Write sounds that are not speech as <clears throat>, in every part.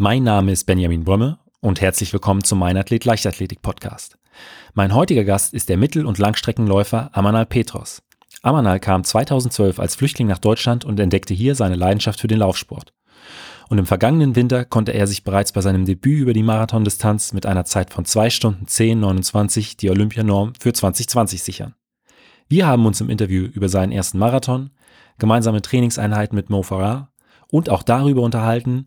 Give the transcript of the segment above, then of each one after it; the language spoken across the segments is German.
Mein Name ist Benjamin Brömme und herzlich willkommen zum Mein Athlet Leichtathletik Podcast. Mein heutiger Gast ist der Mittel- und Langstreckenläufer Amanal Petros. Amanal kam 2012 als Flüchtling nach Deutschland und entdeckte hier seine Leidenschaft für den Laufsport. Und im vergangenen Winter konnte er sich bereits bei seinem Debüt über die Marathondistanz mit einer Zeit von 2 Stunden 10,29 die Olympianorm für 2020 sichern. Wir haben uns im Interview über seinen ersten Marathon, gemeinsame Trainingseinheiten mit Mo Farah und auch darüber unterhalten,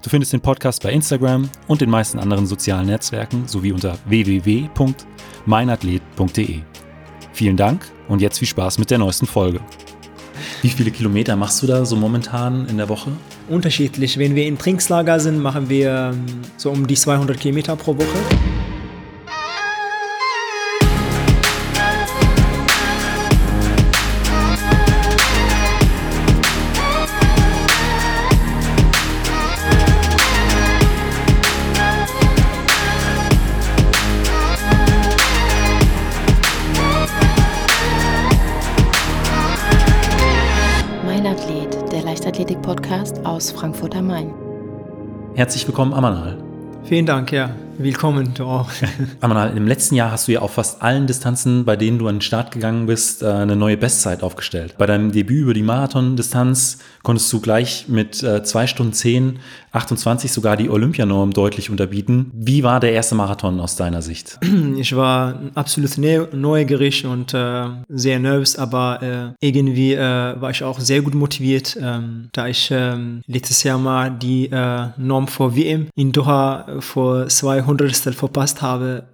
Du findest den Podcast bei Instagram und den meisten anderen sozialen Netzwerken sowie unter www.meinathlet.de. Vielen Dank und jetzt viel Spaß mit der neuesten Folge. Wie viele Kilometer machst du da so momentan in der Woche? Unterschiedlich. Wenn wir im Trainingslager sind, machen wir ähm, so um die 200 Kilometer pro Woche. Aus Frankfurt am Main. Herzlich willkommen, Amanal. Vielen Dank, ja. Willkommen, du auch. <laughs> Amanal, im letzten Jahr hast du ja auf fast allen Distanzen, bei denen du an den Start gegangen bist, äh, eine neue Bestzeit aufgestellt. Bei deinem Debüt über die Marathon-Distanz konntest du gleich mit 2 äh, Stunden 10, 28 sogar die Olympianorm deutlich unterbieten. Wie war der erste Marathon aus deiner Sicht? <clears throat> Ich war absolut neugierig und äh, sehr nervös, aber äh, irgendwie äh, war ich auch sehr gut motiviert, ähm, da ich ähm, letztes Jahr mal die Norm vor WM in Doha vor 200 verpasst habe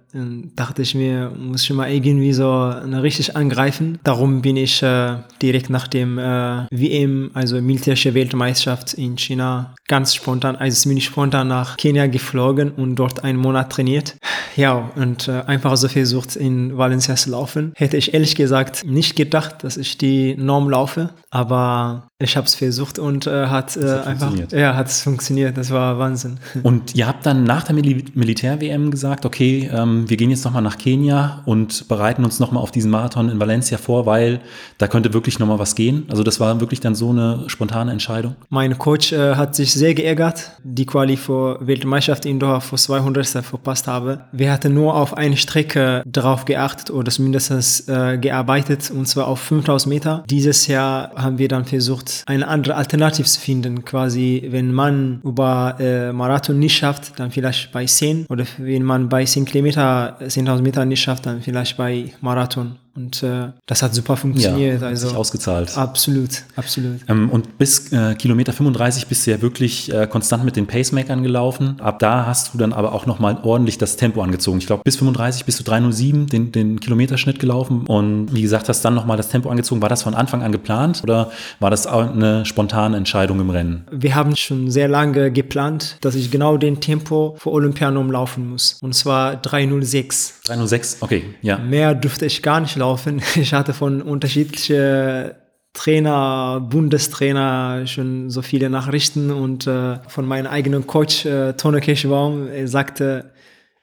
dachte ich mir, muss ich mal irgendwie so richtig angreifen. Darum bin ich äh, direkt nach dem äh, WM, also militärische Weltmeisterschaft in China, ganz spontan, also bin ich spontan nach Kenia geflogen und dort einen Monat trainiert. Ja, und äh, einfach so versucht, in Valencia zu laufen. Hätte ich ehrlich gesagt nicht gedacht, dass ich die Norm laufe, aber ich habe es versucht und äh, hat, äh, hat einfach, ja, hat es funktioniert. Das war Wahnsinn. <laughs> Und ihr habt dann nach der Mil Militär-WM gesagt, okay, ähm, wir gehen jetzt nochmal nach Kenia und bereiten uns nochmal auf diesen Marathon in Valencia vor, weil da könnte wirklich nochmal was gehen. Also das war wirklich dann so eine spontane Entscheidung. Mein Coach äh, hat sich sehr geärgert, die Quali für Weltmeisterschaft in Doha vor 200 verpasst habe. Wir hatten nur auf eine Strecke drauf geachtet oder zumindest äh, gearbeitet und zwar auf 5000 Meter. Dieses Jahr haben wir dann versucht, versucht, eine andere Alternative zu finden. Quasi, wenn man über äh, Marathon nicht schafft, dann vielleicht bei 10 oder wenn man bei 10 Kilometer, 10.000 Meter nicht schafft, dann vielleicht bei Marathon. Und äh, das hat super funktioniert. Ja, also sich ausgezahlt. Absolut, absolut. Ähm, und bis äh, Kilometer 35 bist du ja wirklich äh, konstant mit den Pacemakern gelaufen. Ab da hast du dann aber auch nochmal ordentlich das Tempo angezogen. Ich glaube, bis 35 bist du 307 den, den Kilometerschnitt gelaufen und wie gesagt, hast dann nochmal das Tempo angezogen. War das von Anfang an geplant oder war das eine spontane Entscheidung im Rennen? Wir haben schon sehr lange geplant, dass ich genau den Tempo für Olympianum laufen muss. Und zwar 306. 306, okay, ja. Mehr dürfte ich gar nicht laufen gelaufen. <laughs> Ich hatte von unterschiedlichen Trainer, Bundestrainer schon so viele Nachrichten und äh, von meinem eigenen Coach äh, Tone Kirschbaum, er sagte,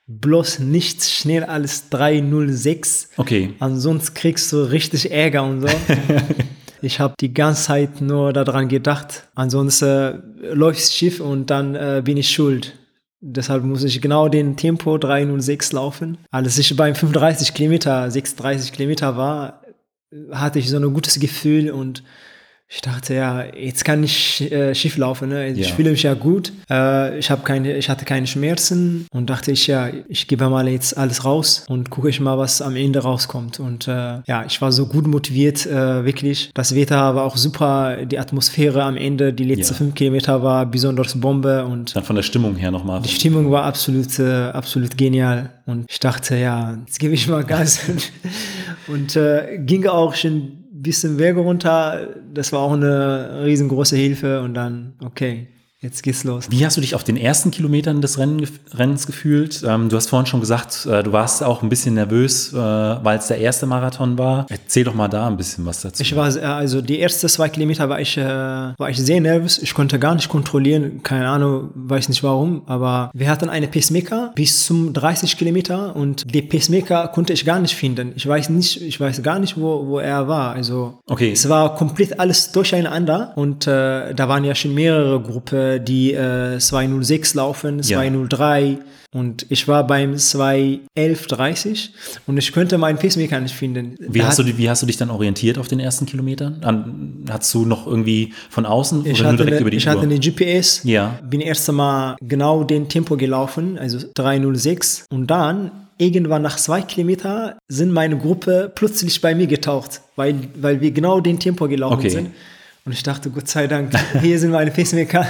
bloß nichts schnell als 306. Okay. Ansonsten kriegst du richtig Ärger und so. <laughs> ich habe die ganze Zeit nur daran gedacht, ansonsten äh, läuft schief und dann äh, bin ich schuld. Deshalb muss ich genau den Tempo 306 laufen. Als ich beim 35 Kilometer, 36 Kilometer war, hatte ich so ein gutes Gefühl und ich dachte, ja, jetzt kann ich äh, schief laufen. Ne? Ich ja. fühle mich ja gut. Äh, ich, keine, ich hatte keine Schmerzen und dachte ich, ja, ich gebe mal jetzt alles raus und gucke ich mal, was am Ende rauskommt. Und äh, ja, ich war so gut motiviert, äh, wirklich. Das Wetter war auch super. Die Atmosphäre am Ende, die letzten ja. fünf Kilometer war besonders Bombe. Und Dann von der Stimmung her nochmal. Die Stimmung war absolut, äh, absolut genial. Und ich dachte, ja, jetzt gebe ich mal Gas. <laughs> und äh, ging auch schon bisschen Wege runter. Das war auch eine riesengroße Hilfe und dann, okay, Jetzt geht's los. Wie hast du dich auf den ersten Kilometern des Rennen, Rennens gefühlt? Ähm, du hast vorhin schon gesagt, äh, du warst auch ein bisschen nervös, äh, weil es der erste Marathon war. Erzähl doch mal da ein bisschen was dazu. Ich war, also die ersten zwei Kilometer war ich, äh, war ich sehr nervös. Ich konnte gar nicht kontrollieren. Keine Ahnung, weiß nicht warum. Aber wir hatten eine Pacemaker bis zum 30 Kilometer und die Pacemaker konnte ich gar nicht finden. Ich weiß nicht, ich weiß gar nicht, wo, wo er war. Also okay. es war komplett alles durcheinander und äh, da waren ja schon mehrere Gruppen die äh, 206 laufen, 203 ja. und ich war beim 21130 und ich könnte meinen Pacemaker nicht finden. Wie hast, du, wie hast du dich dann orientiert auf den ersten Kilometern? An, hast du noch irgendwie von außen ich oder nur direkt eine, über die Ich Uhr? hatte eine GPS, ja. bin erst einmal genau den Tempo gelaufen, also 306 und dann irgendwann nach zwei Kilometern sind meine Gruppe plötzlich bei mir getaucht, weil, weil wir genau den Tempo gelaufen okay. sind. Und ich dachte, Gott sei Dank, hier sind meine Pacemaker.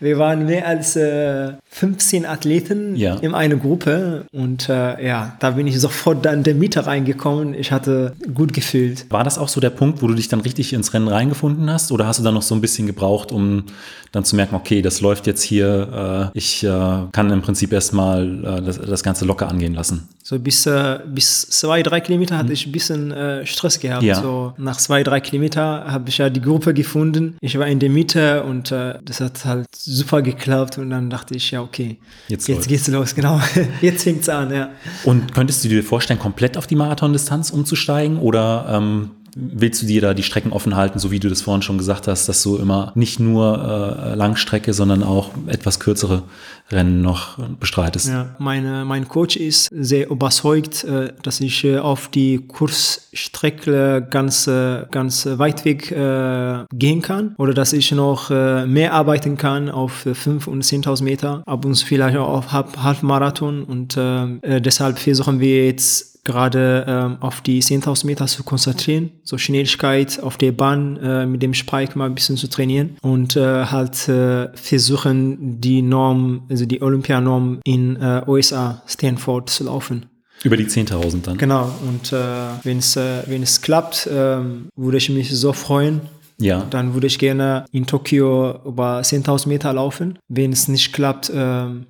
Wir waren mehr als äh, 15 Athleten ja. in einer Gruppe. Und äh, ja, da bin ich sofort dann in der Mitte reingekommen. Ich hatte gut gefühlt. War das auch so der Punkt, wo du dich dann richtig ins Rennen reingefunden hast? Oder hast du dann noch so ein bisschen gebraucht, um dann zu merken, okay, das läuft jetzt hier, äh, ich äh, kann im Prinzip erstmal äh, das, das Ganze locker angehen lassen? So bis, äh, bis zwei, drei Kilometer hatte ich ein bisschen äh, Stress gehabt. Ja. So nach zwei, drei Kilometer habe ich ja die Gruppe gefunden. Ich war in der Mitte und äh, das hat halt super geklappt. Und dann dachte ich, ja, okay, Jetzt jetzt, läuft's. geht's los, <laughs> genau. Jetzt fängt's an, ja. Und könntest du dir vorstellen, komplett auf die Marathondistanz umzusteigen oder ähm, willst du dir da die Strecken offen halten, so wie du das vorhin schon gesagt hast, dass du immer nicht nur äh, Langstrecke, sondern auch etwas kürzere Rennen noch bestreitest? Ja, meine, mein Coach ist sehr überzeugt, äh, dass ich äh, auf die Kursstrecke ganz, äh, ganz weit weg äh, gehen kann oder dass ich noch äh, mehr arbeiten kann auf 5.000 und 10.000 Meter, ab und zu vielleicht auch auf Halb Halbmarathon und deshalb versuchen wir jetzt gerade ähm, auf die 10.000 Meter zu konzentrieren, so Schnelligkeit auf der Bahn äh, mit dem Spike mal ein bisschen zu trainieren und äh, halt äh, versuchen die Norm, also die Olympianorm in äh, USA, Stanford zu laufen. Über die 10.000 dann? Genau, und äh, wenn es äh, wenn es klappt, ähm, würde ich mich so freuen. Ja. Dann würde ich gerne in Tokio über 10.000 Meter laufen. Wenn es nicht klappt, ähm,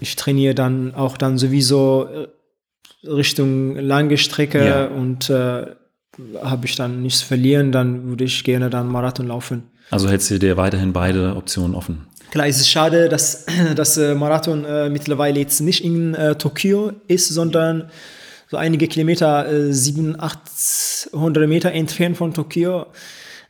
ich trainiere dann auch dann sowieso äh, Richtung lange Strecke Ja. und äh, habe ich dann nichts verlieren, dann würde ich gerne dann Marathon laufen. Also hältst du dir weiterhin beide Optionen offen? Klar, es ist schade, dass <clears throat> das äh, Marathon äh, mittlerweile jetzt nicht in äh, Tokio ist, sondern so einige Kilometer, äh, 700, 800 Meter entfernt von Tokio.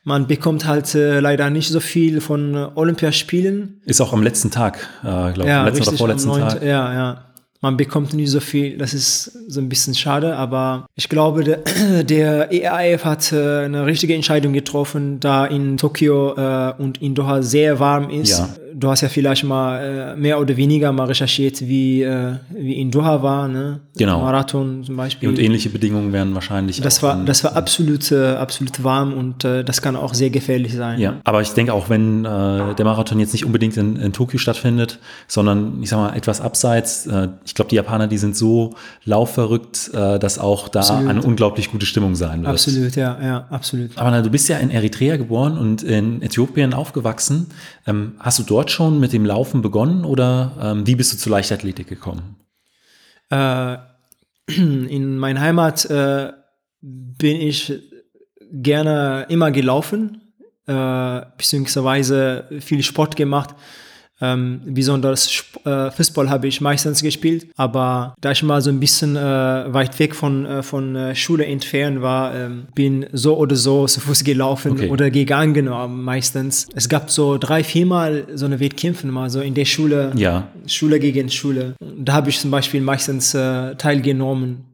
Man bekommt halt äh, leider nicht so viel von Olympiaspielen. Ist auch am letzten Tag, äh, glaube Ja, letzten oder richtig, am vorletzten 9. Tag. Ja, ja. Man bekommt nicht so viel, das ist so ein bisschen schade, aber ich glaube, der, <clears throat> der EAF hat äh, eine richtige Entscheidung getroffen, da in Tokio äh, und in Doha sehr warm ist. Ja. Du hast ja vielleicht mal äh, mehr oder weniger mal recherchiert, wie, äh, wie in Doha war, ne? Genau. Marathon zum Beispiel. Und ähnliche Bedingungen wären wahrscheinlich. das war, das war absolut, äh, absolut warm und äh, das kann auch sehr gefährlich sein. Ja, aber ich denke auch, wenn äh, der Marathon jetzt nicht unbedingt in, in Tokio stattfindet, sondern ich sag mal etwas abseits, äh, ich glaube, die Japaner, die sind so laufverrückt, dass auch da Absolut. eine unglaublich gute Stimmung sein wird. Absolut, ja, ja, absolut. Aber na, du bist ja in Eritrea geboren und in Äthiopien aufgewachsen. Ähm, hast du dort schon mit dem Laufen begonnen oder ähm, wie bist du zur Leichtathletik gekommen? Äh, <clears throat> in meiner Heimat äh, bin ich gerne immer gelaufen, äh, beziehungsweise viel Sport gemacht. Ähm, besonders äh, Fußball habe ich meistens gespielt, aber da ich mal so ein bisschen äh, weit weg von, äh, von äh, Schule entfernt war, ähm, bin so oder so zu Fuß gelaufen Okay. oder gegangen äh, meistens. Es gab so drei, viermal so eine Wettkämpfe mal so in der Schule. Ja, Schule gegen Schule. Da habe ich zum Beispiel meistens äh, teilgenommen.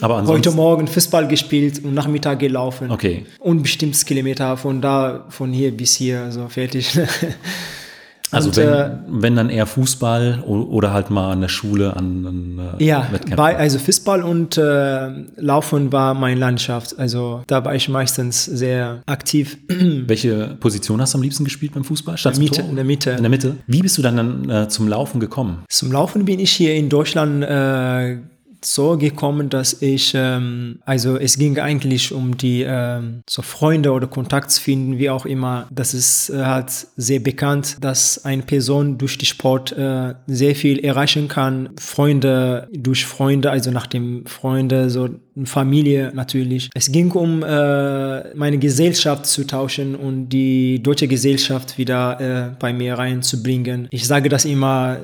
aber Heute. Morgen Fußball gespielt und Nachmittag gelaufen. Okay. Unbestimmtes Kilometer von da, von hier bis hier, so fertig. <laughs> Also Und, wenn, äh, wenn dann eher Fußball oder halt mal an der Schule an, an äh, ja, Wettkämpfen. bei, also Fußball und äh, Laufen war meine Landschaft. Also da war ich meistens sehr aktiv. <clears throat> Welche Position hast du am liebsten gespielt beim Fußball? Du im Mitte, Tor? in der Mitte. In der Mitte. Wie bist du dann, dann äh, zum Laufen gekommen? Zum Laufen bin ich hier in Deutschland äh, so gekommen, dass ich, ähm, also es ging eigentlich um die ähm, so Freunde oder Kontakt zu finden, wie auch immer. Das ist äh, halt sehr bekannt, dass eine Person durch die Sport äh, sehr viel erreichen kann. Freunde durch Freunde, also nach dem Freunde, so Familie natürlich. Es ging um äh, meine Gesellschaft zu tauschen und die deutsche Gesellschaft wieder äh, bei mir reinzubringen. Ich sage das immer,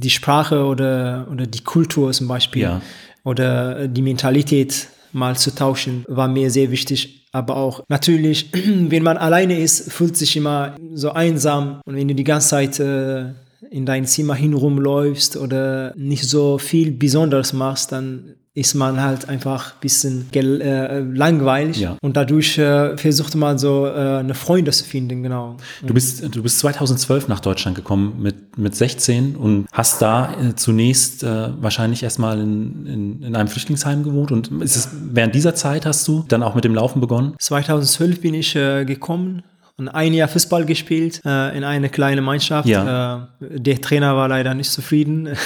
die Sprache oder, oder die Kultur zum Beispiel Ja. oder die Mentalität mal zu tauschen, war mir sehr wichtig. Aber auch natürlich, <clears throat> wenn man alleine ist, fühlt sich immer so einsam. Und wenn du die ganze Zeit äh, in dein Zimmer hinrumläufst oder nicht so viel Besonderes machst, dann ist man halt einfach ein bisschen äh, langweilig. Ja. Und dadurch äh, versucht man so äh, eine Freunde zu finden, genau. Du bist, du bist 2012 nach Deutschland gekommen mit, mit 16 und hast da äh, zunächst äh, wahrscheinlich erstmal in, in, in einem Flüchtlingsheim gewohnt. Und ist es, während dieser Zeit hast du dann auch mit dem Laufen begonnen? 2012 bin ich äh, gekommen und ein Jahr Fußball gespielt äh, in eine kleine Mannschaft. Ja. Äh, der Trainer war leider nicht zufrieden. <laughs>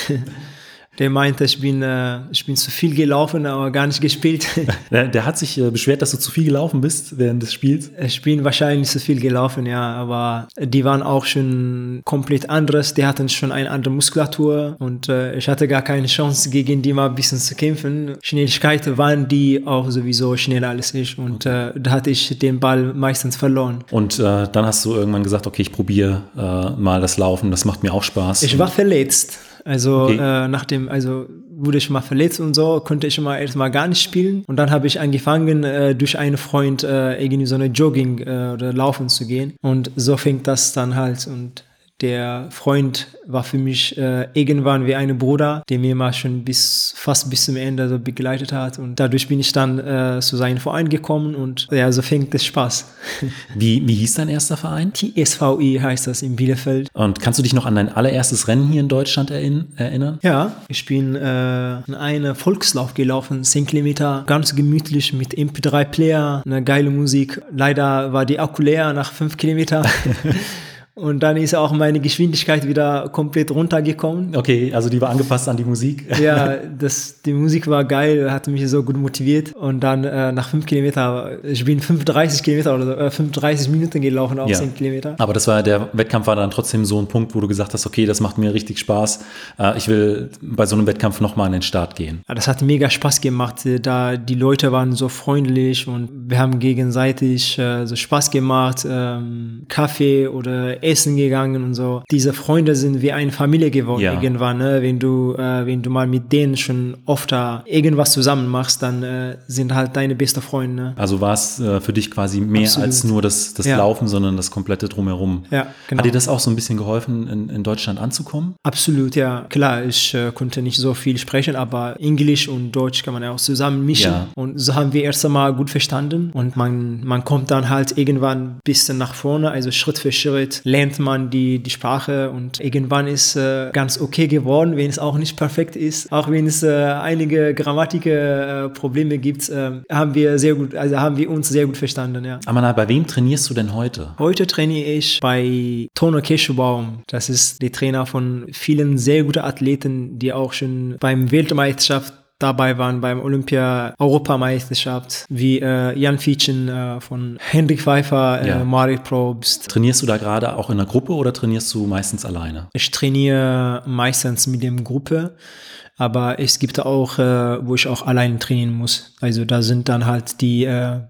Der meinte, ich bin, äh, ich bin zu viel gelaufen, aber gar nicht gespielt. <laughs> Der, hat sich äh, beschwert, dass du zu viel gelaufen bist während des Spiels. Ich bin wahrscheinlich zu viel gelaufen, ja, aber die waren auch schon komplett anderes. Die hatten schon eine andere Muskulatur und äh, ich hatte gar keine Chance, gegen die mal ein bisschen zu kämpfen. Schnelligkeit waren die auch sowieso schneller als ich und äh, da hatte ich den Ball meistens verloren. Und äh, dann hast du irgendwann gesagt, okay, ich probiere äh, mal das Laufen, das macht mir auch Spaß. Ich war verletzt. Also Okay. äh, nach dem, also wurde ich mal verletzt und so, konnte ich mal erstmal gar nicht spielen. Und dann habe ich angefangen, äh, durch einen Freund äh, irgendwie so eine Jogging äh, oder Laufen zu gehen. Und so fängt das dann halt. Und der Freund war für mich äh, irgendwann wie ein Bruder, der mir mal schon bis fast bis zum Ende so begleitet hat. Und dadurch bin ich dann äh, zu seinem Verein gekommen und ja, so fängt es Spaß. <laughs> Wie, wie hieß dein erster Verein? TSVI heißt das in Bielefeld. Und kannst du dich noch an dein allererstes Rennen hier in Deutschland erinn- erinnern? Ja, ich bin äh, in einen Volkslauf gelaufen, 10 Kilometer, ganz gemütlich mit MP3-Player, eine geile Musik. Leider war die Akku leer nach 5 Kilometer. <laughs> Und dann ist auch meine Geschwindigkeit wieder komplett runtergekommen. Okay, also die war angepasst an die Musik. Ja, <laughs> das, die Musik war geil, hat mich so gut motiviert. Und dann äh, nach 5 Kilometer, ich bin 35 Kilometer oder äh, 35 Minuten gelaufen auf Ja. 10 Kilometer. Aber das war der Wettkampf war dann trotzdem so ein Punkt, wo du gesagt hast, okay, das macht mir richtig Spaß. Äh, ich will bei so einem Wettkampf nochmal an den Start gehen. Das hat mega Spaß gemacht, da die Leute waren so freundlich und wir haben gegenseitig äh, so Spaß gemacht, ähm, Kaffee oder Essen gegangen und so. Diese Freunde sind wie eine Familie geworden Ja. irgendwann, ne? wenn du äh, wenn du mal mit denen schon oft da irgendwas zusammen machst, dann äh, sind halt deine beste Freunde. Ne? Also war es äh, für dich quasi mehr Absolut. als nur das, das Ja. Laufen, sondern das komplette Drumherum. Ja, genau. Hat dir das auch so ein bisschen geholfen, in, in Deutschland anzukommen? Absolut, ja. Klar, ich äh, konnte nicht so viel sprechen, aber Englisch und Deutsch kann man ja auch zusammen mischen. Ja. Und so haben wir erst einmal gut verstanden. Und man, man kommt dann halt irgendwann ein bisschen nach vorne, also Schritt für Schritt lernt man die, die Sprache und irgendwann ist äh, ganz okay geworden, wenn es auch nicht perfekt ist. Auch wenn es äh, einige Grammatikprobleme äh, gibt, äh, haben wir sehr gut, also haben wir uns sehr gut verstanden, ja. Amanal, bei wem trainierst du denn heute? Heute trainiere ich bei Tono Keschbaum. Das ist der Trainer von vielen sehr guten Athleten, die auch schon beim Weltmeisterschaft dabei waren, beim Olympia-Europameisterschaft, wie äh, Jan Fietschen äh, von Hendrik Pfeiffer, äh, Ja. Marit Probst. Trainierst du da gerade auch in einer Gruppe oder trainierst du meistens alleine? Ich trainiere meistens mit dem Gruppe, aber es gibt auch, äh, wo ich auch allein trainieren muss. Also da sind dann halt die äh,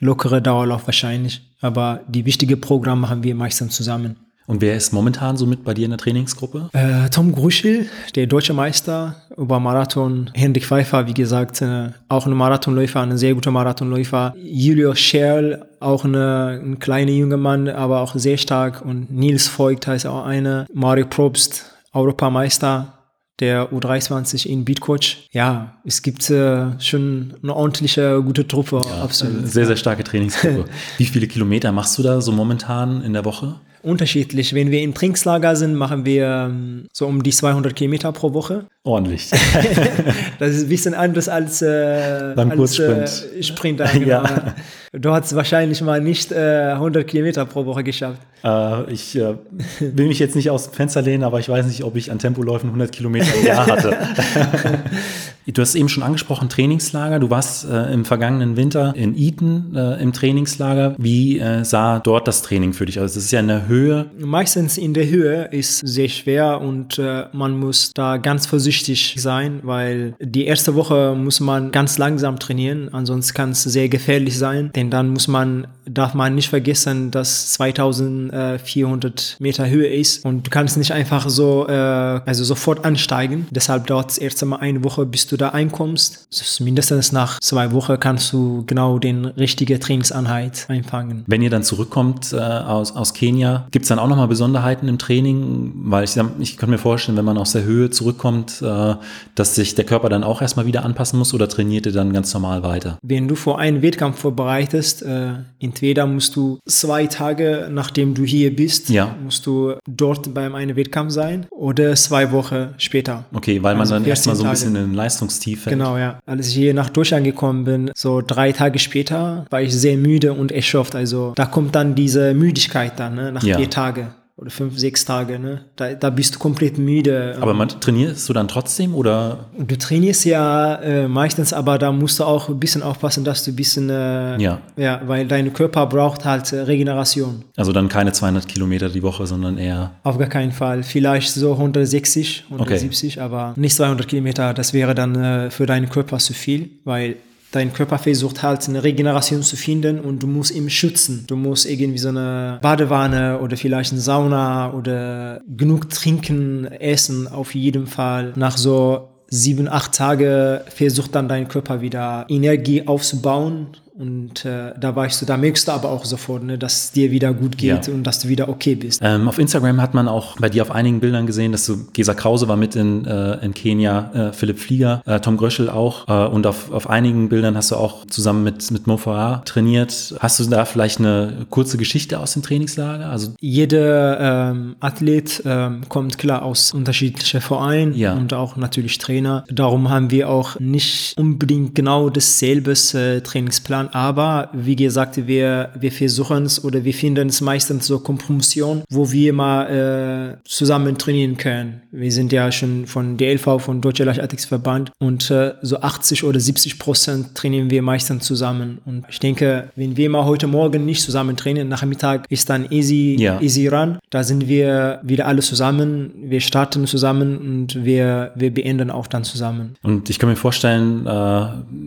lockere Dauerlauf wahrscheinlich, aber die wichtigen Programme haben wir meistens zusammen. Und wer ist momentan so mit bei dir in der Trainingsgruppe? Äh, Tom Gruschel, der deutsche Meister über Marathon. Hendrik Pfeiffer, wie gesagt, äh, auch ein Marathonläufer, ein sehr guter Marathonläufer. Julius Scherl, auch eine, ein kleiner junger Mann, aber auch sehr stark. Und Nils Voigt heißt auch einer. Mario Probst, Europameister der U23 in Beatcoach. Ja, es gibt äh, schon eine ordentliche, gute Truppe, absolut. Sehr, sehr starke Trainingsgruppe. <laughs> Wie viele Kilometer machst du da so momentan in der Woche? Unterschiedlich. Wenn wir im Trainingslager sind, machen wir ähm, so um die 200 Kilometer pro Woche. Ordentlich. <laughs> Das ist ein bisschen anders als, äh, Beim als Kurzsprint. Äh, Sprinter. <laughs> Genau. Ja. Du hast wahrscheinlich mal nicht äh, 100 Kilometer pro Woche geschafft. Äh, ich äh, will mich jetzt nicht aus dem Fenster lehnen, aber ich weiß nicht, ob ich an Tempoläufen 100 Kilometer im Jahr hatte. <laughs> du hast eben schon angesprochen, Trainingslager. Du warst äh, im vergangenen Winter in Eton äh, im Trainingslager. Wie äh, sah dort das Training für dich aus? Also, es ist ja in der Höhe. Meistens in der Höhe ist sehr schwer und äh, man muss da ganz vorsichtig sein, weil die erste Woche muss man ganz langsam trainieren, ansonsten kann es sehr gefährlich sein, denn dann muss man, darf man nicht vergessen, dass 2400 Meter Höhe ist und du kannst nicht einfach so, äh, also sofort ansteigen. Deshalb dauert es erst einmal eine Woche, bis du da einkommst. Mindestens nach zwei Wochen kannst du genau den richtige Trainingseinheit einfangen. Wenn ihr dann zurückkommt äh, aus, aus Kenia, gibt es dann auch nochmal Besonderheiten im Training? Weil ich, ich kann mir vorstellen, wenn man aus der Höhe zurückkommt, äh, dass sich der Körper dann auch erstmal wieder anpassen muss oder trainiert ihr dann ganz normal weiter? Wenn du vor einen Wettkampf vorbereitest, äh, entweder musst du zwei Tage nachdem du hier bist, ja. musst du dort beim einen Wettkampf sein oder zwei Wochen später. Okay, weil also man dann erstmal so ein bisschen in Leistungstief fällt. Genau, ja. Als ich hier nach Deutschland gekommen bin, so drei Tage später, war ich sehr müde und erschöpft. Also da kommt dann diese Müdigkeit dann, ne, nach ja. vier Tagen oder fünf, sechs Tage, ne? Da, da bist du komplett müde. Aber man, trainierst du dann trotzdem oder? Du trainierst ja äh, meistens, aber da musst du auch ein bisschen aufpassen, dass du ein bisschen, äh, ja. ja, weil dein Körper braucht halt äh, Regeneration. Also dann keine 200 Kilometer die Woche, sondern eher? Auf gar keinen Fall. Vielleicht so 160, 170, okay. aber nicht 200 Kilometer. Das wäre dann äh, für deinen Körper zu viel, weil dein Körper versucht halt eine Regeneration zu finden und du musst ihn schützen. Du musst irgendwie so eine Badewanne oder vielleicht eine Sauna oder genug trinken, essen auf jeden Fall. Nach so sieben, acht Tage versucht dann dein Körper wieder Energie aufzubauen und äh, da weißt du, da merkst du aber auch sofort, ne, dass es dir wieder gut geht ja. und dass du wieder okay bist. Ähm, auf Instagram hat man auch bei dir auf einigen Bildern gesehen, dass du, Gesa Krause war mit in, äh, in Kenia, äh, Philipp Flieger, äh, Tom Gröschel auch. Äh, und auf, auf einigen Bildern hast du auch zusammen mit, mit Mo Farah trainiert. Hast du da vielleicht eine kurze Geschichte aus dem Trainingslager? Also Jeder ähm, Athlet ähm, kommt klar aus unterschiedlichen Vereinen ja. und auch natürlich Trainer. Darum haben wir auch nicht unbedingt genau dasselbe äh, Aber wie gesagt, wir, wir versuchen es oder wir finden es meistens so Kompromission, wo wir mal äh, zusammen trainieren können. Wir sind ja schon von DLV, von Deutscher Leichtathletikverband und äh, so 80 oder 70 Prozent trainieren wir meistens zusammen. Und ich denke, wenn wir mal heute Morgen nicht zusammen trainieren, Nachmittag ist dann easy, ja. easy run. Da sind wir wieder alle zusammen, wir starten zusammen und wir, wir beenden auch dann zusammen. Und ich kann mir vorstellen, äh,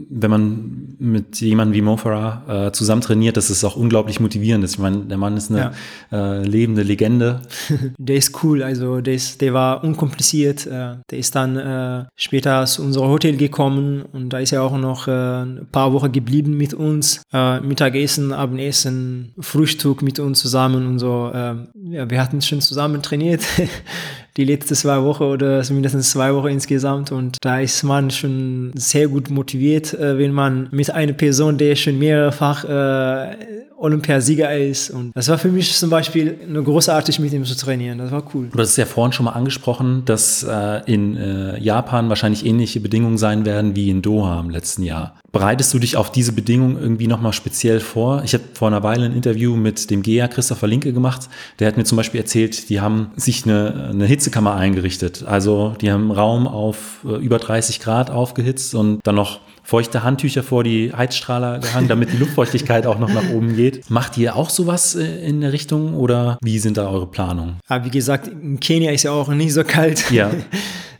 wenn man mit jemandem wie Mo Farah äh, zusammen trainiert, das ist auch unglaublich motivierend. Ich meine, der Mann ist eine ja. äh, lebende Legende. <laughs> der ist cool, also der, ist, der war unkompliziert. Äh, der ist dann äh, später zu unserem Hotel gekommen und da ist er auch noch äh, ein paar Wochen geblieben mit uns. Mittagessen, Abendessen, Frühstück mit uns zusammen und so. ja, wir hatten schon zusammen trainiert. <laughs> die letzten zwei Wochen oder mindestens zwei Wochen insgesamt. Und da ist man schon sehr gut motiviert, äh, wenn man mit einer Person, der schon mehrfach äh, Olympiasieger ist. Und das war für mich zum Beispiel eine großartig mit ihm zu trainieren. Das war cool. Du hast es ja vorhin schon mal angesprochen, dass äh, in äh, Japan wahrscheinlich ähnliche Bedingungen sein werden wie in Doha im letzten Jahr. Bereitest du dich auf diese Bedingungen irgendwie nochmal speziell vor? Ich habe vor einer Weile ein Interview mit dem GEA Christopher Linke gemacht. Der hat mir zum Beispiel erzählt, die haben sich eine, eine Hitzekammer eingerichtet. Also die haben Raum auf äh, über 30 Grad aufgehitzt und dann noch feuchte Handtücher vor die Heizstrahler gehangen, damit die Luftfeuchtigkeit auch noch nach oben geht. Macht ihr auch sowas äh, in der Richtung oder wie sind da eure Planungen? Ja, wie gesagt, in Kenia ist ja auch nicht so kalt. Ja. <laughs>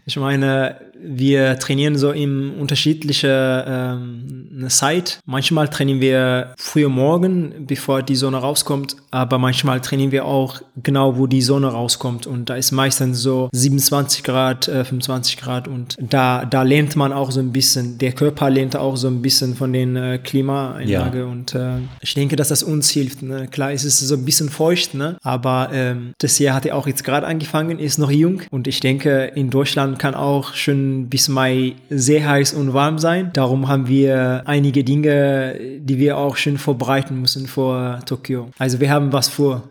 Ich meine, wir trainieren so in unterschiedliche ähm, Zeit. Manchmal trainieren wir früh morgen, bevor die Sonne rauskommt, aber manchmal trainieren wir auch genau, wo die Sonne rauskommt und da ist meistens so 27 Grad, äh, 25 Grad und da, da lernt man auch so ein bisschen, der Körper lernt auch so ein bisschen von den äh, Klimaeinlage ja. und äh, ich denke, dass das uns hilft. Ne? Klar, es ist so ein bisschen feucht, ne? aber ähm, das Jahr hat ja auch jetzt gerade angefangen, ist noch jung und ich denke, in Deutschland kann auch bis Mai sehr heiß und warm sein. Darum haben wir einige Dinge, die wir auch schön vorbereiten müssen vor Tokio. Also wir haben was vor.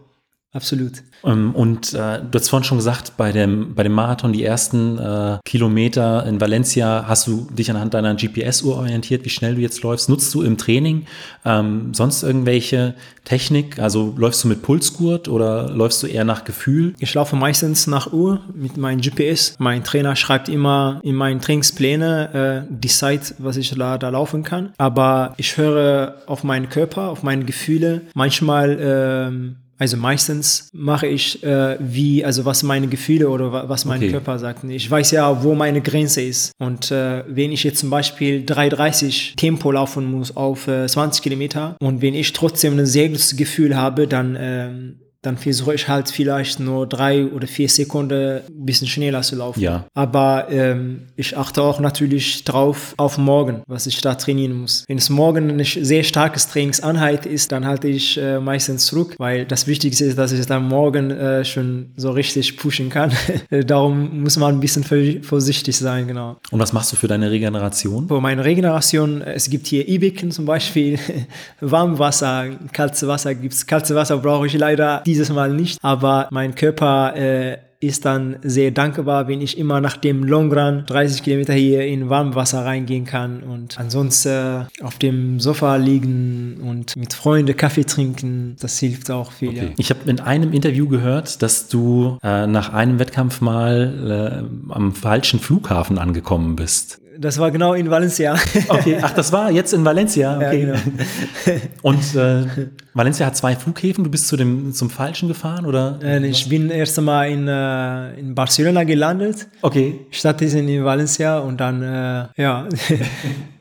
Absolut. Ähm, und äh, du hast vorhin schon gesagt, bei dem, bei dem Marathon, die ersten äh, Kilometer in Valencia, hast du dich anhand deiner GPS-Uhr orientiert, wie schnell du jetzt läufst. Nutzt du im Training ähm, sonst irgendwelche Technik? Also läufst du mit Pulsgurt oder läufst du eher nach Gefühl? Ich laufe meistens nach Uhr mit meinem GPS. Mein Trainer schreibt immer in meinen Trainingspläne äh, die Zeit, was ich da, da laufen kann. Aber ich höre auf meinen Körper, auf meine Gefühle. Manchmal ähm, also meistens mache ich äh, wie, also was meine Gefühle oder was mein okay. Körper sagt. Ich weiß ja, wo meine Grenze ist. Und äh, wenn ich jetzt zum Beispiel 3,30 Tempo laufen muss auf äh, 20 Kilometer und wenn ich trotzdem ein sehr gutes Gefühl habe, dann ähm, dann versuche ich halt vielleicht nur drei oder vier Sekunden ein bisschen schneller zu laufen. Ja. Aber ähm, ich achte auch natürlich drauf auf morgen, was ich da trainieren muss. Wenn es morgen eine sehr starkes Trainingsanheit ist, dann halte ich äh, meistens zurück, weil das Wichtigste ist, dass ich dann morgen äh, schon so richtig pushen kann. <laughs> Darum muss man ein bisschen vorsichtig sein, genau. Und was machst du für deine Regeneration? Für meine Regeneration, es gibt hier E-Becken zum Beispiel, <laughs> Warmwasser, kaltes Wasser gibt es. Kaltes Wasser brauche ich leider dieses Mal nicht, aber mein Körper äh, ist dann sehr dankbar, wenn ich immer nach dem Long Run 30 Kilometer hier in Warmwasser reingehen kann und ansonsten äh, auf dem Sofa liegen und mit Freunden Kaffee trinken, das hilft auch viel. Okay. Ja. Ich habe in einem Interview gehört, dass du äh, nach einem Wettkampf mal äh, am falschen Flughafen angekommen bist. Das war genau in Valencia. <laughs> Okay, ach, das war jetzt in Valencia. Okay. Ja, genau. <laughs> Und äh, Valencia hat zwei Flughäfen. Du bist zu dem, zum falschen gefahren, oder? Äh, ich bin erst einmal in, äh, in Barcelona gelandet. Okay. Ist in Valencia und dann, äh, ja. <laughs>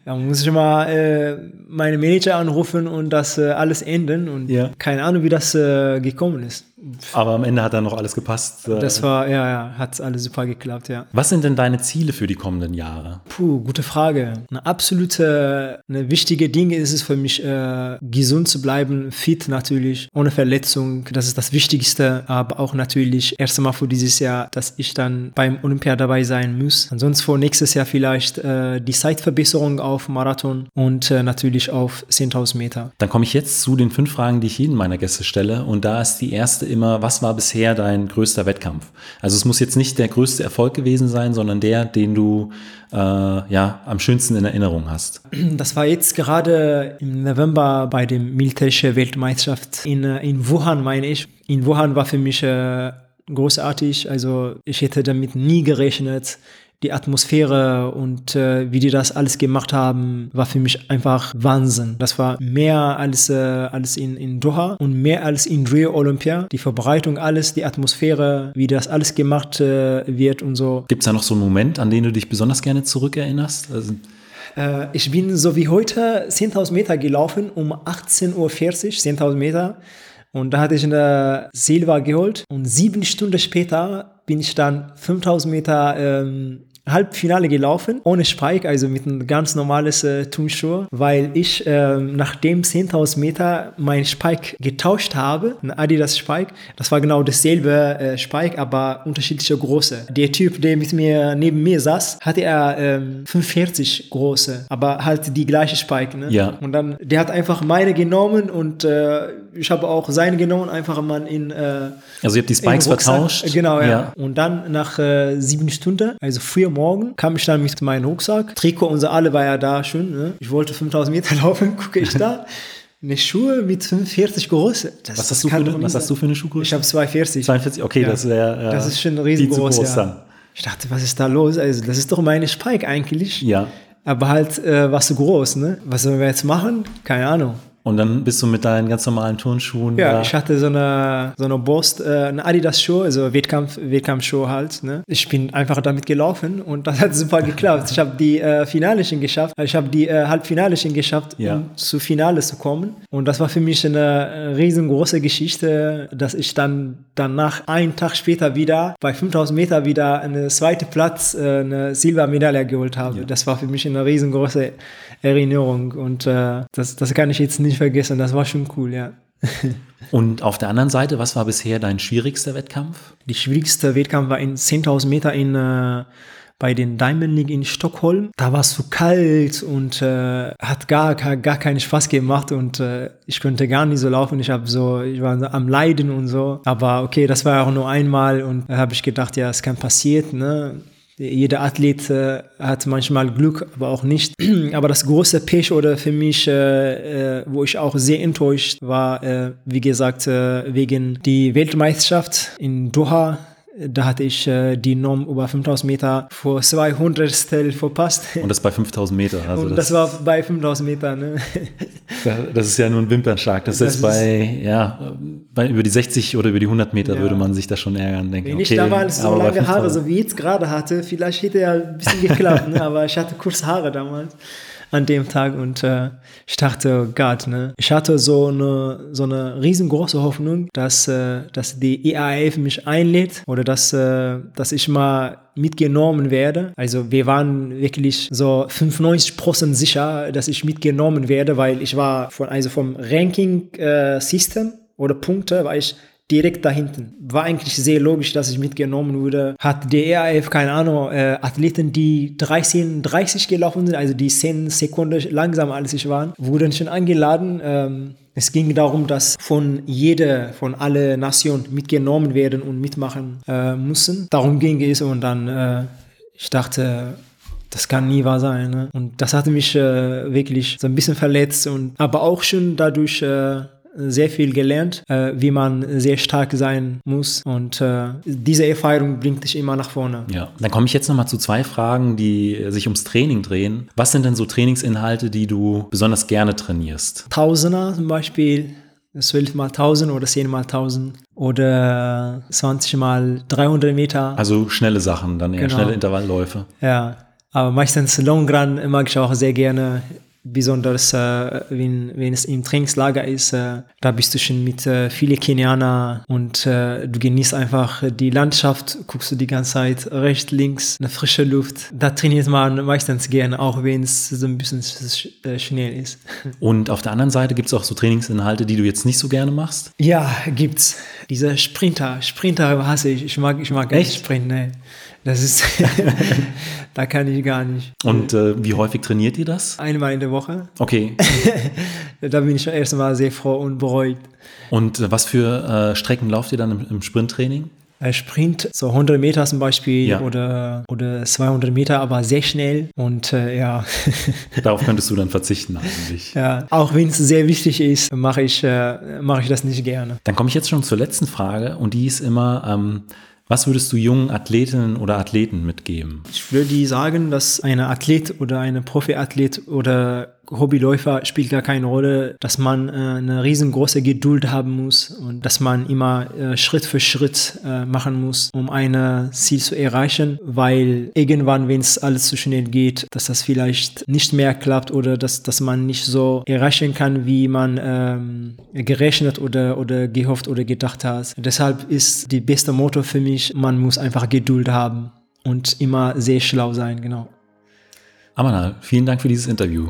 Da muss ich mal äh, meine Manager anrufen und das äh, alles ändern und ja. keine Ahnung, wie das äh, gekommen ist. Aber am Ende hat dann noch alles gepasst. Äh. Das war, ja, ja, hat alles super geklappt, ja. Was sind denn deine Ziele für die kommenden Jahre? Puh, gute Frage. Eine absolute, eine wichtige Ding ist es für mich, äh, gesund zu bleiben, fit natürlich, ohne Verletzung. Das ist das Wichtigste, aber auch natürlich erst einmal für dieses Jahr, dass ich dann beim Olympia dabei sein muss. Ansonsten vor nächstes Jahr vielleicht äh, die Zeitverbesserung auf Marathon und äh, natürlich auf 10.000 Meter. Dann komme ich jetzt zu den fünf Fragen, die ich jedem meiner Gäste stelle und da ist die erste immer, was war bisher dein größter Wettkampf? Also es muss jetzt nicht der größte Erfolg gewesen sein, sondern der, den du äh, ja am schönsten in Erinnerung hast. Das war jetzt gerade im November bei dem militärischen Weltmeisterschaft in, äh, in Wuhan, meine ich. In Wuhan war für mich äh, großartig. Also ich hätte damit nie gerechnet die Atmosphäre und äh, wie die das alles gemacht haben, war für mich einfach Wahnsinn. Das war mehr als, äh, als in, in Doha und mehr als in Rio Olympia. Die Verbreitung, alles, die Atmosphäre, wie das alles gemacht äh, wird und so. Gibt es da noch so einen Moment, an den du dich besonders gerne zurückerinnerst? Also äh, ich bin so wie heute 10.000 Meter gelaufen um 18.40 Uhr, 10.000 Meter. Und da hatte ich eine Silber geholt und sieben Stunden später bin ich dann 5000 Meter ähm, Halbfinale gelaufen, ohne Spike, also mit einem ganz normales äh, Turnschuh, weil ich äh, nach dem 10.000 Meter mein Spike getauscht habe, ein Adidas Spike. Das war genau dasselbe äh, Spike, aber unterschiedliche Größe. Der Typ, der mit mir neben mir saß, hatte er ähm, 45 große, aber halt die gleiche Spike. Ne? Ja. Und dann, der hat einfach meine genommen und äh, ich habe auch seine genommen, einfach mal in. Äh, also ihr habt die Spikes vertauscht. Genau, ja. ja. Und dann nach äh, sieben Stunden, also früher morgen, kam ich dann mit meinem Rucksack. Trikot unser alle war ja da schon. Ne? Ich wollte 5000 Meter <laughs> laufen, gucke ich da. Eine Schuhe mit 45 Größe. was, hast du, für eine, was hast du für eine Schuhgröße? Ich habe 240. 42, okay, ja. das wäre. Ja, das ist schon riesengroß. Groß ja. Dann. Ich dachte, was ist da los? Also, das ist doch meine Spike eigentlich. Ja. Aber halt, äh, was so groß, ne? Was sollen wir jetzt machen? Keine Ahnung. Und dann bist du mit deinen ganz normalen Turnschuhen. Ja, da. ich hatte so eine, so eine Bost, äh, eine Adidas-Schuhe, also Wettkampf, Wettkampfschuhe halt. Ne? Ich bin einfach damit gelaufen und das hat super geklappt. Ich habe die äh, Finale schon geschafft. Ich habe die äh, Halbfinale schon geschafft, ja. um zu Finale zu kommen. Und das war für mich eine äh, riesengroße Geschichte, dass ich dann danach einen Tag später wieder bei 5000 Meter wieder einen zweiten Platz, äh, eine Silbermedaille geholt habe. Ja. Das war für mich eine riesengroße Erinnerung und äh, das, das kann ich jetzt nicht vergessen. Das war schon cool, ja. <laughs> Und auf der anderen Seite, was war bisher dein schwierigster Wettkampf? Die schwierigste Wettkampf war in 10.000 Meter in äh, bei den Diamond League in Stockholm. Da war es zu kalt und äh, hat gar, gar, gar keinen Spaß gemacht und äh, ich konnte gar nicht so laufen. Ich habe so, ich war so am Leiden und so. Aber okay, das war auch nur einmal und da habe ich gedacht, ja, es kann passieren. Ne? Jeder Athlet äh, hat manchmal Glück, aber auch nicht. <clears throat> aber das große Pech oder für mich, äh, äh, wo ich auch sehr enttäuscht war, äh, wie gesagt, äh, wegen die Weltmeisterschaft in Doha da hatte ich äh, die Norm über 5000 Meter vor 200 verpasst. Und das bei 5000 Meter. Also Und das, das, war bei 5000 Meter. Ne? <laughs> Das ist ja nur ein Wimpernschlag. Das, das ist bei, ja, bei über die 60 oder über die 100 Meter ja. würde man sich da schon ärgern. Denken. Wenn ich damals so lange Haare, so wie jetzt gerade hatte, vielleicht hätte ja ein bisschen geklappt. ne? <laughs> Aber ich hatte kurz Haare damals an dem Tag und äh, ich dachte, oh Gott, ne? Ich hatte so eine, so eine riesengroße Hoffnung, dass, äh, dass die EAF mich einlädt oder dass, äh, dass ich mal mitgenommen werde. Also wir waren wirklich so 95% sicher, dass ich mitgenommen werde, weil ich war von, also vom Ranking-System äh, oder Punkte, war ich direkt da hinten. War eigentlich sehr logisch, dass ich mitgenommen wurde. Hat der ERF, keine Ahnung, äh, Athleten, die 13, 30 gelaufen sind, also die 10 Sekunden langsamer als ich waren, wurden schon eingeladen. Ähm, es ging darum, dass von jeder, von alle Nationen mitgenommen werden und mitmachen äh, müssen. Darum ging es und dann, äh, ich dachte, das kann nie wahr sein. Ne? Und das hatte mich äh, wirklich so ein bisschen verletzt und aber auch schon dadurch äh, sehr viel gelernt, äh, wie man sehr stark sein muss. Und äh, diese Erfahrung bringt dich immer nach vorne. Ja, dann komme ich jetzt nochmal zu zwei Fragen, die sich ums Training drehen. Was sind denn so Trainingsinhalte, die du besonders gerne trainierst? Tausender zum Beispiel. 12 mal 1000 oder 10 mal 1000 oder 20 mal 300 Meter. Also schnelle Sachen, dann eher genau. schnelle Intervallläufe. Ja, aber meistens Long Run mag ich auch sehr gerne besonders äh, wenn, wenn es im Trainingslager ist, äh, da bist du schon mit äh, vielen Kenianer und äh, du genießt einfach die Landschaft, guckst du die ganze Zeit rechts, links, eine frische Luft. Da trainiert man meistens gerne, auch wenn es so ein bisschen äh, schnell ist. <laughs> Und auf der anderen Seite gibt es auch so Trainingsinhalte, die du jetzt nicht so gerne machst? Ja, gibt's. Diese Sprinter, Sprinter hasse ich. Ich mag, ich mag Echt? Sprint, ne. Das ist, <laughs> da kann ich gar nicht. Und äh, wie häufig trainiert ihr das? Einmal in der Woche. Okay. <laughs> da bin ich erstmal sehr froh und beruhigt. Und äh, was für äh, Strecken lauft ihr dann im, im Sprinttraining? Sprint, so 100 Meter zum Beispiel ja. oder, oder 200 Meter, aber sehr schnell und äh, ja. <laughs> Darauf könntest du dann verzichten eigentlich. Ja, auch wenn es sehr wichtig ist, mache ich, äh, mache ich das nicht gerne. Dann komme ich jetzt schon zur letzten Frage und die ist immer, ähm, was würdest du jungen Athletinnen oder Athleten mitgeben? Ich würde sagen, dass eine Athlet oder eine Profiathlet oder Hobbyläufer spielt gar keine Rolle, dass man äh, eine riesengroße Geduld haben muss und dass man immer äh, Schritt für Schritt äh, machen muss, um ein Ziel zu erreichen, weil irgendwann, wenn es alles zu schnell geht, dass das vielleicht nicht mehr klappt oder dass, dass man nicht so erreichen kann, wie man ähm, gerechnet oder, oder gehofft oder gedacht hat. Deshalb ist die beste Motto für mich, man muss einfach Geduld haben und immer sehr schlau sein, genau. Amana, vielen Dank für dieses Interview.